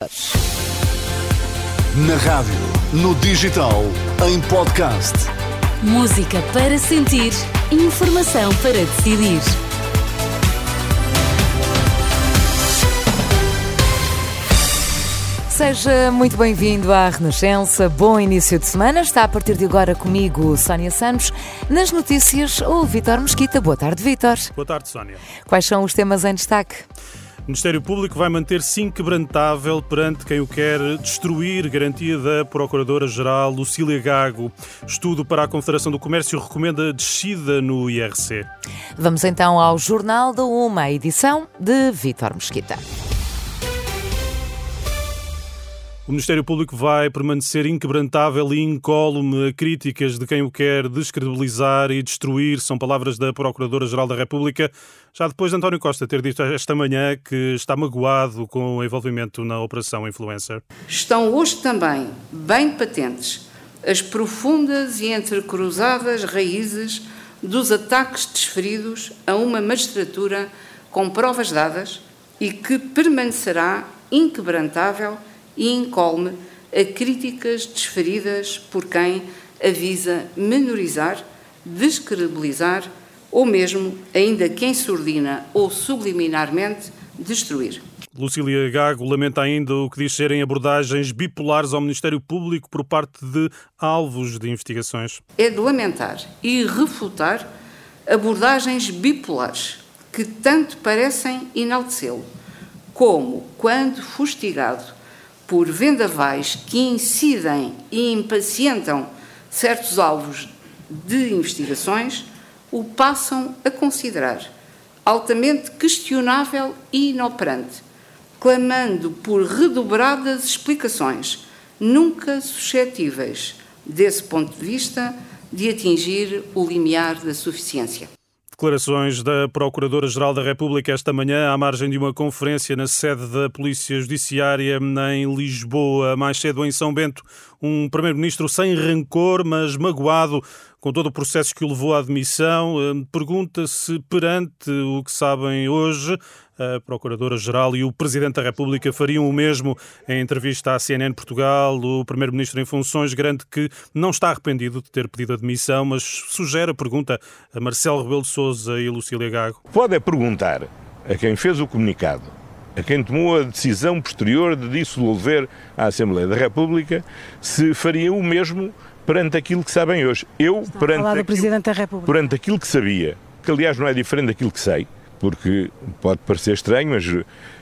Na rádio, no digital, em podcast. Música para sentir, informação para decidir. Seja muito bem-vindo à Renascença. Bom início de semana. Está a partir de agora comigo, Sónia Santos. Nas notícias, o Vitor Mesquita. Boa tarde, Vitor. Boa tarde, Sónia. Quais são os temas em destaque? Ministério Público vai manter-se inquebrantável perante quem o quer destruir, garantia da Procuradora-Geral Lucília Gago. Estudo para a Confederação do Comércio recomenda descida no IRC. Vamos então ao Jornal da Uma, edição de Vítor Mesquita. O Ministério Público vai permanecer inquebrantável e incólume a críticas de quem o quer descredibilizar e destruir. São palavras da Procuradora-Geral da República, já depois de António Costa ter dito esta manhã que está magoado com o envolvimento na Operação Influencer. Estão hoje também bem patentes as profundas e entrecruzadas raízes dos ataques desferidos a uma magistratura com provas dadas e que permanecerá inquebrantável e incolme a críticas desferidas por quem avisa menorizar, descredibilizar ou mesmo, ainda quem surdina ou subliminarmente, destruir. Lucília Gago lamenta ainda o que diz serem abordagens bipolares ao Ministério Público por parte de alvos de investigações. É de lamentar e refutar abordagens bipolares que tanto parecem enaltecê-lo, como quando fustigado por vendavais que incidem e impacientam certos alvos de investigações, o passam a considerar altamente questionável e inoperante, clamando por redobradas explicações, nunca suscetíveis, desse ponto de vista, de atingir o limiar da suficiência. Declarações da Procuradora-Geral da República esta manhã, à margem de uma conferência na sede da Polícia Judiciária em Lisboa. Mais cedo, em São Bento, um Primeiro-Ministro sem rancor, mas magoado com todo o processo que o levou à admissão. Eh, pergunta se, perante o que sabem hoje, a Procuradora-Geral e o Presidente da República fariam o mesmo. Em entrevista à CNN Portugal, o Primeiro-Ministro em funções garante que não está arrependido de ter pedido admissão, mas sugere a pergunta a Marcelo Rebelo de Sousa e Lucília Gago. Pode é perguntar a quem fez o comunicado, a quem tomou a decisão posterior de dissolver a Assembleia da República, se faria o mesmo perante aquilo que sabem hoje. Eu, perante aquilo, Presidente da República. perante aquilo que sabia, que aliás não é diferente daquilo que sei, porque pode parecer estranho, mas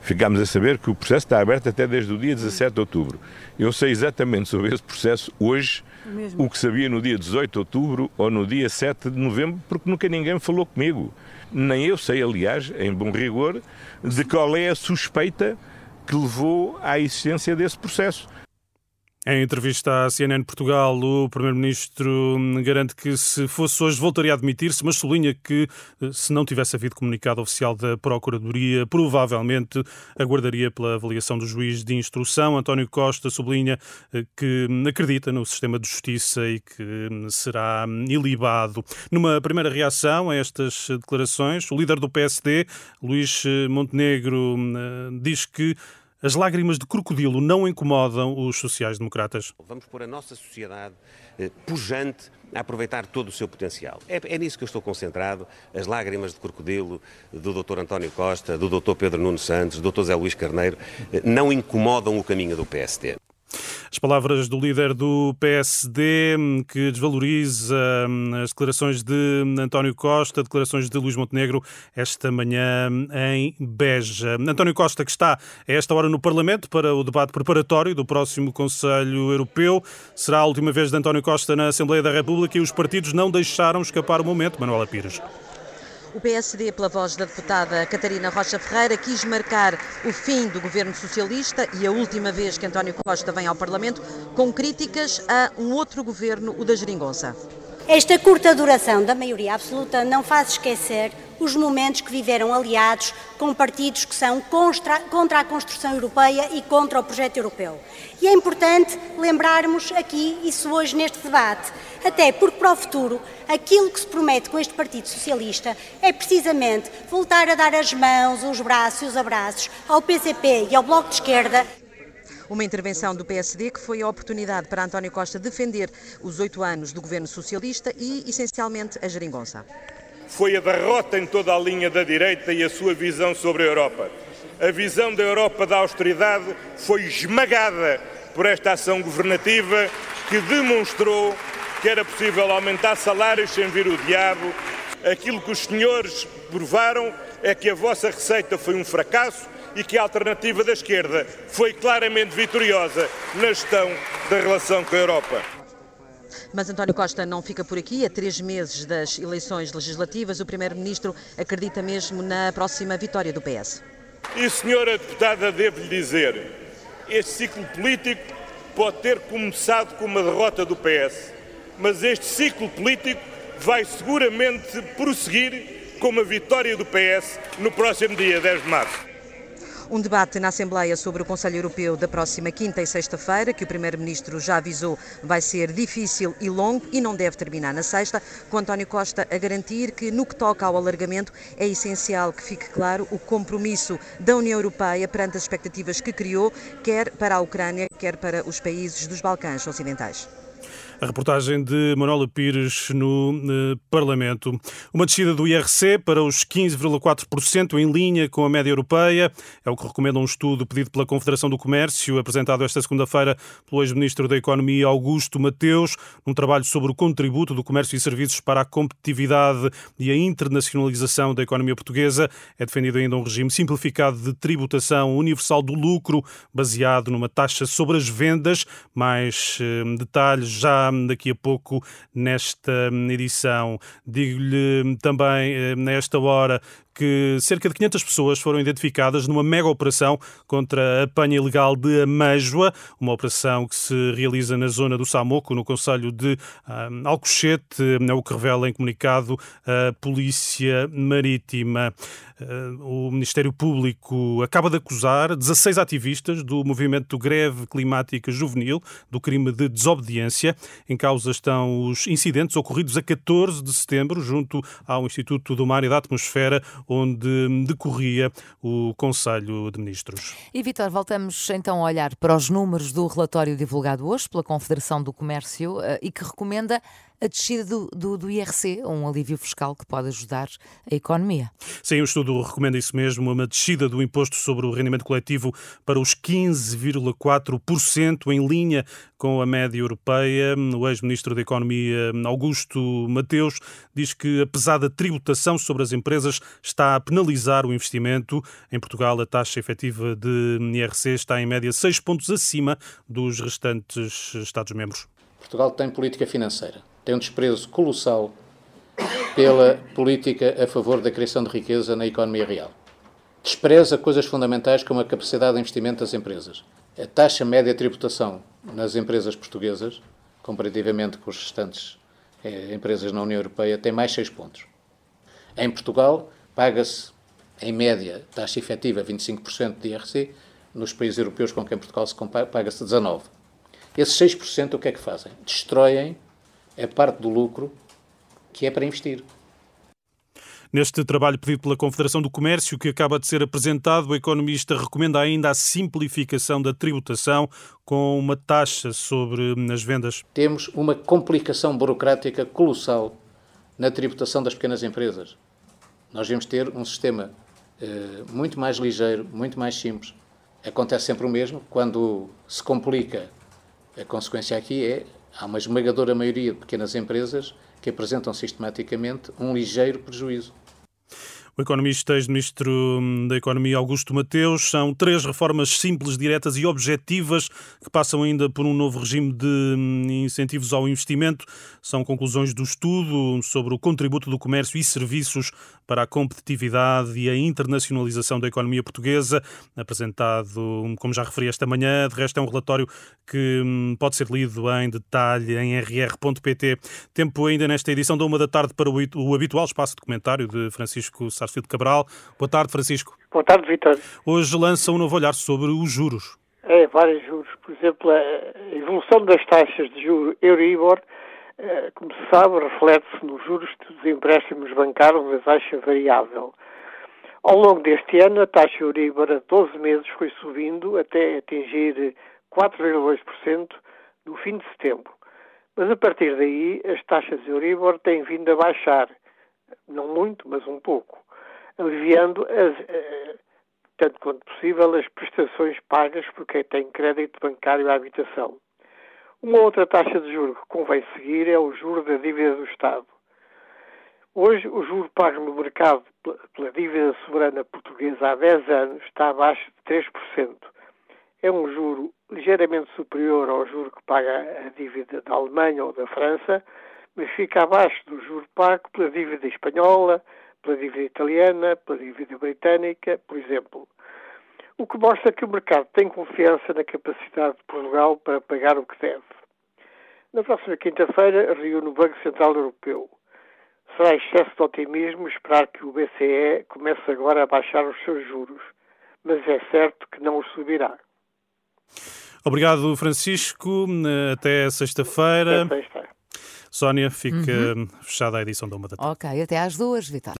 ficámos a saber que o processo está aberto até desde o dia 17 de outubro. Eu sei exatamente sobre esse processo hoje Mesmo. o que sabia no dia 18 de outubro ou no dia 7 de novembro, porque nunca ninguém falou comigo. Nem eu sei, aliás, em bom rigor, de qual é a suspeita que levou à existência desse processo. Em entrevista à CNN Portugal, o Primeiro-Ministro garante que se fosse hoje voltaria a admitir-se, mas sublinha que eh, se não tivesse havido comunicado oficial da Procuradoria, provavelmente aguardaria pela avaliação do juiz de instrução. António Costa sublinha eh, que acredita no sistema de justiça e que hum, será ilibado. Numa primeira reação a estas declarações, o líder do PSD, Luís eh, Montenegro, hum, diz que as lágrimas de crocodilo não incomodam os sociais-democratas. Vamos pôr a nossa sociedade eh, pujante a aproveitar todo o seu potencial. É, é, nisso que eu estou concentrado. As lágrimas de crocodilo do Dr. António Costa, do Dr. Pedro Nuno Santos, do Dr. Zé Luís Carneiro, eh, não incomodam o caminho do PSD. As palavras do líder do PSD, que desvaloriza hum, as declarações de António Costa, declarações de Luís Montenegro, esta manhã em Beja. António Costa, que está a esta hora no Parlamento para o debate preparatório do próximo Conselho Europeu. Será a última vez de António Costa na Assembleia da República e os partidos não deixaram escapar o momento. Manuela Pires. O PSD, pela voz da deputada Catarina Rocha Ferreira, quis marcar o fim do governo socialista e a última vez que António Costa vem ao Parlamento, com críticas a um outro governo, o da Geringonça. Esta curta duração da maioria absoluta não faz esquecer os momentos que viveram aliados com partidos que são contra, contra, a construção europeia e contra o projeto europeu. E é importante lembrarmos aqui isso hoje neste debate, até porque para o futuro aquilo que se promete com este Partido Socialista é precisamente voltar a dar as mãos, os braços e os abraços ao PCP e ao Bloco de Esquerda Uma intervenção do PSD que foi a oportunidade para António Costa defender os oito anos do governo socialista e, essencialmente, a geringonça. Foi a derrota em toda a linha da direita e a sua visão sobre a Europa. A visão da Europa da austeridade foi esmagada por esta ação governativa que demonstrou que era possível aumentar salários sem vir o diabo. Aquilo que os senhores provaram é que a vossa receita foi um fracasso e que a alternativa da esquerda foi claramente vitoriosa na gestão da relação com a Europa. Mas António Costa não fica por aqui. A três meses das eleições legislativas, o Primeiro-Ministro acredita mesmo na próxima vitória do PS. E, senhora deputada, devo-lhe dizer, este ciclo político pode ter começado com uma derrota do PS, mas este ciclo político vai seguramente prosseguir com uma vitória do PS no próximo dia 10 de março. Um debate na Assembleia sobre o Conselho Europeu da próxima quinta e sexta-feira, que o Primeiro-Ministro já avisou vai ser difícil e longo e não deve terminar na sexta, com António Costa a garantir que, no que toca ao alargamento, é essencial que fique claro o compromisso da União Europeia perante as expectativas que criou, quer para a Ucrânia, quer para os países dos Balcãs Ocidentais. A reportagem de Manuela Pires no uh, Parlamento. Uma descida do IRC para os 15,4% em linha com a média europeia. É o que recomenda um estudo pedido pela Confederação do Comércio, apresentado esta segunda-feira pelo ex-ministro da Economia, Augusto Mateus, num trabalho sobre o contributo do comércio e serviços para a competitividade e a internacionalização da economia portuguesa. É defendido ainda um regime simplificado de tributação universal do lucro, baseado numa taxa sobre as vendas. Mais uh, detalhes já daqui a pouco nesta edição. Digo-lhe também, eh, nesta hora, que cerca de 500 pessoas foram identificadas numa mega operação contra a apanha ilegal de Amêjoa, uma operação que se realiza na zona do Samoco, no Conselho de um, Alcochete, é o que revela em comunicado a Polícia Marítima. Uh, o Ministério Público acaba de acusar 16 ativistas do movimento Greve Climática Juvenil do crime de desobediência. Em causa estão os incidentes ocorridos a 14 de setembro junto ao Instituto do Mar e da Atmosfera, onde decorria o Conselho de Ministros. E, Vitor, voltamos então a olhar para os números do relatório divulgado hoje pela Confederação do Comércio eh, e que recomenda a descida do, do, do, IRC, um alívio fiscal que pode ajudar a economia. Sim, o estudo recomenda isso mesmo, uma descida do imposto sobre o rendimento coletivo para os 15,4%, em linha com a média europeia. O ex-ministro da Economia, Augusto Mateus, diz que a pesada tributação sobre as empresas está a penalizar o investimento. Em Portugal, a taxa efetiva de IRC está em média 6 pontos acima dos restantes Estados-membros. Portugal tem política financeira tem um desprezo colossal pela política a favor da criação de riqueza na economia real. Despreza coisas fundamentais como a capacidade de investimento das empresas. A taxa média de tributação nas empresas portuguesas, comparativamente com as restantes eh, empresas na União Europeia, tem mais 6 pontos. Em Portugal, paga-se, em média, taxa efetiva 25% de IRC, nos países europeus com quem Portugal se compara, paga-se 19%. Esses 6% o que é que fazem? Destroem é parte do lucro que é para investir. Neste trabalho pedido pela Confederação do Comércio, que acaba de ser apresentado, o economista recomenda ainda a simplificação da tributação com uma taxa sobre as vendas. Temos uma complicação burocrática colossal na tributação das pequenas empresas. Nós devemos ter um sistema eh, muito mais ligeiro, muito mais simples. Acontece sempre o mesmo, quando se complica, a consequência aqui é há uma esmagadora maioria de pequenas empresas que apresentam sistematicamente um ligeiro prejuízo. O economista ex-ministro da Economia Augusto Mateus são três reformas simples, diretas e objetivas que passam ainda por um novo regime de hum, incentivos ao investimento. São conclusões do estudo sobre o contributo do comércio e serviços para a competitividade e a internacionalização da economia portuguesa, apresentado, como já referi esta manhã. De resto, é um relatório que hum, pode ser lido em detalhe em rr.pt. Tempo ainda nesta edição da uma da tarde para o habitual espaço de comentário de Francisco Sá Sarsfield Cabral. Boa tarde, Francisco. Boa tarde, Vitor. Hoje lança um novo olhar sobre os juros. É, vários juros. Por exemplo, a evolução das taxas de juros Euribor, como se sabe, reflete-se nos juros dos empréstimos bancários na taxa variável. Ao longo deste ano, a taxa Euribor a 12 meses foi subindo até atingir 4,2% no fim de setembro. Mas a partir daí, as taxas Euribor têm vindo a baixar. Não muito, mas um pouco. Aliviando, as, eh, tanto quanto possível, as prestações pagas por quem tem crédito bancário à habitação. Uma outra taxa de juros que convém seguir é o juro da dívida do Estado. Hoje, o juro pago no mercado pela dívida soberana portuguesa há 10 anos está abaixo de 3%. É um juro ligeiramente superior ao juro que paga a dívida da Alemanha ou da França, mas fica abaixo do juro pago pela dívida espanhola, pela dívida italiana, pela dívida britânica, por exemplo. O que mostra que o mercado tem confiança na capacidade de Portugal para pagar o que deve. Na próxima quinta-feira, reúne o Banco Central Europeu. Será excesso de otimismo esperar que o BCE comece agora a baixar os seus juros, mas é certo que não os subirá. Obrigado, Francisco. Até sexta-feira. Até sexta. Sónia, fica uhum. fechada a edição da Uma da Tarde. Ok, até às duas, Vitor.